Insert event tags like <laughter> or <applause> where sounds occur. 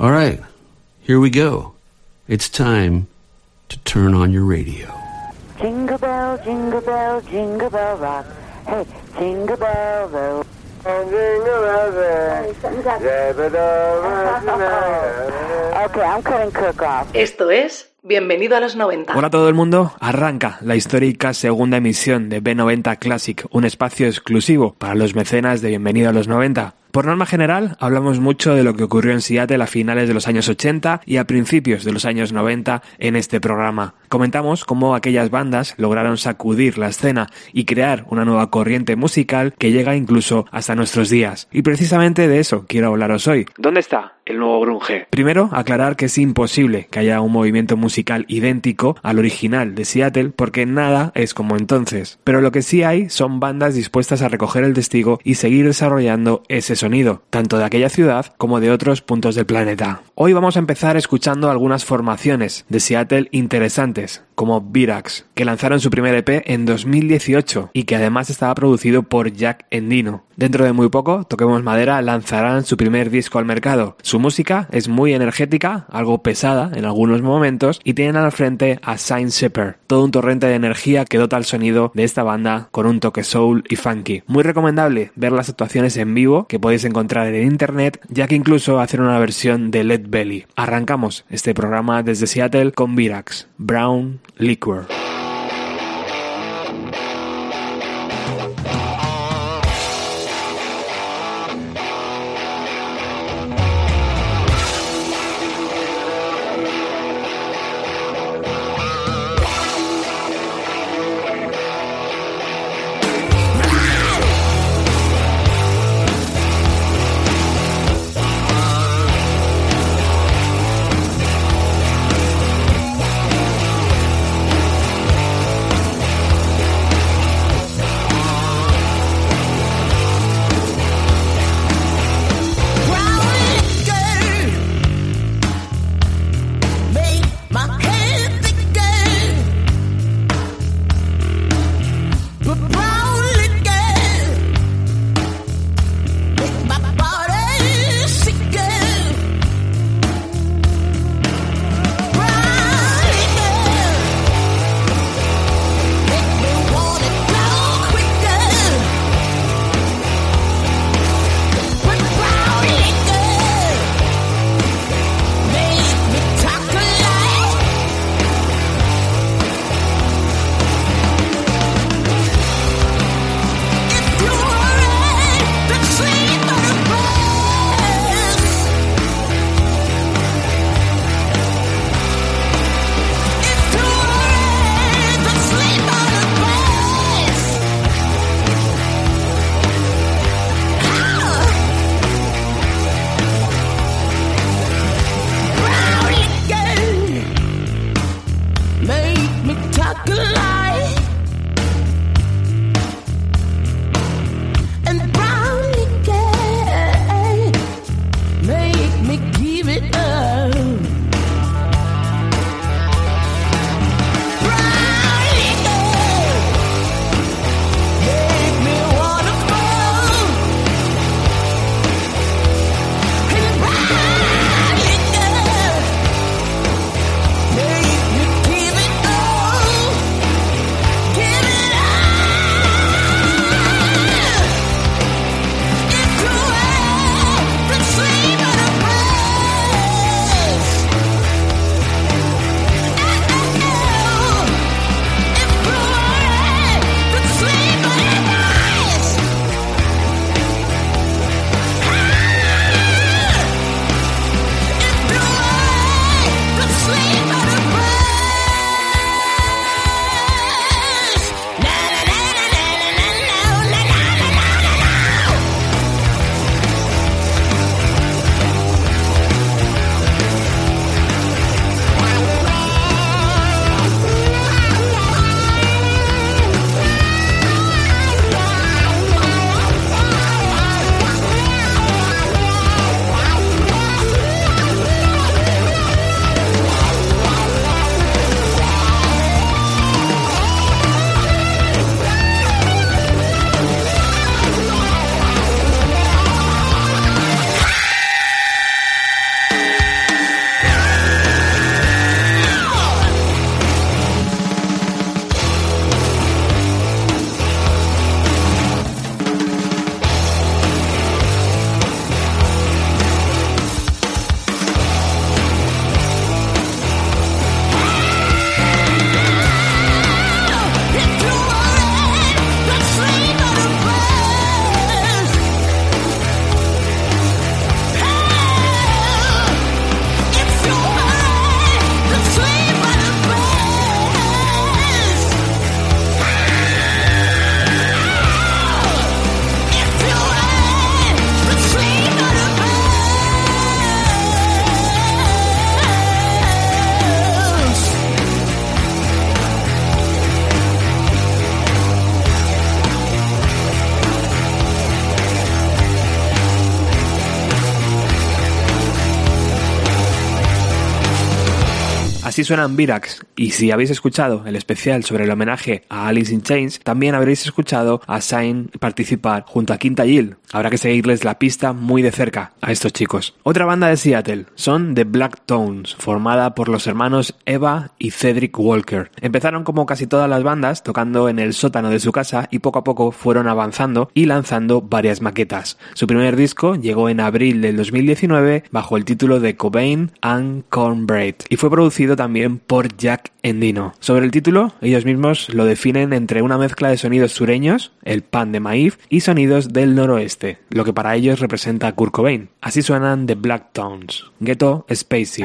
All right, here we go. It's time to turn on your radio. Jingle bell, jingle bell, jingle bell rock. Hey, jingle bell, bell. <laughs> Okay, I'm cutting Cook off. Esto es Bienvenido a los 90. Hola a todo el mundo, arranca la histórica segunda emisión de B90 Classic, un espacio exclusivo para los mecenas de Bienvenido a los 90. Por norma general, hablamos mucho de lo que ocurrió en Seattle a finales de los años 80 y a principios de los años 90 en este programa. Comentamos cómo aquellas bandas lograron sacudir la escena y crear una nueva corriente musical que llega incluso hasta nuestros días. Y precisamente de eso quiero hablaros hoy. ¿Dónde está el nuevo grunge? Primero, aclarar que es imposible que haya un movimiento musical idéntico al original de Seattle porque nada es como entonces. Pero lo que sí hay son bandas dispuestas a recoger el testigo y seguir desarrollando ese sonido, tanto de aquella ciudad como de otros puntos del planeta. Hoy vamos a empezar escuchando algunas formaciones de Seattle interesantes, como Virax, que lanzaron su primer EP en 2018 y que además estaba producido por Jack Endino. Dentro de muy poco, Toquemos Madera lanzarán su primer disco al mercado. Su música es muy energética, algo pesada en algunos momentos, y tienen al frente a Saint Shepherd, todo un torrente de energía que dota el sonido de esta banda con un toque soul y funky. Muy recomendable ver las actuaciones en vivo que podéis encontrar en internet, ya que incluso hacen una versión de Led Belly. Arrancamos este programa desde Seattle con Virax, Brown Liquor. talk a lie. Así suenan Virax, y si habéis escuchado el especial sobre el homenaje a Alice in Chains, también habréis escuchado a Sain participar junto a Quinta Yill. Habrá que seguirles la pista muy de cerca a estos chicos. Otra banda de Seattle son The Black Tones, formada por los hermanos Eva y Cedric Walker. Empezaron como casi todas las bandas, tocando en el sótano de su casa y poco a poco fueron avanzando y lanzando varias maquetas. Su primer disco llegó en abril del 2019 bajo el título de Cobain and Cornbread y fue producido también por Jack Endino. Sobre el título, ellos mismos lo definen entre una mezcla de sonidos sureños, el pan de maíz, y sonidos del noroeste, lo que para ellos representa Kurt Cobain. Así suenan The Black Tones, Ghetto Spacey.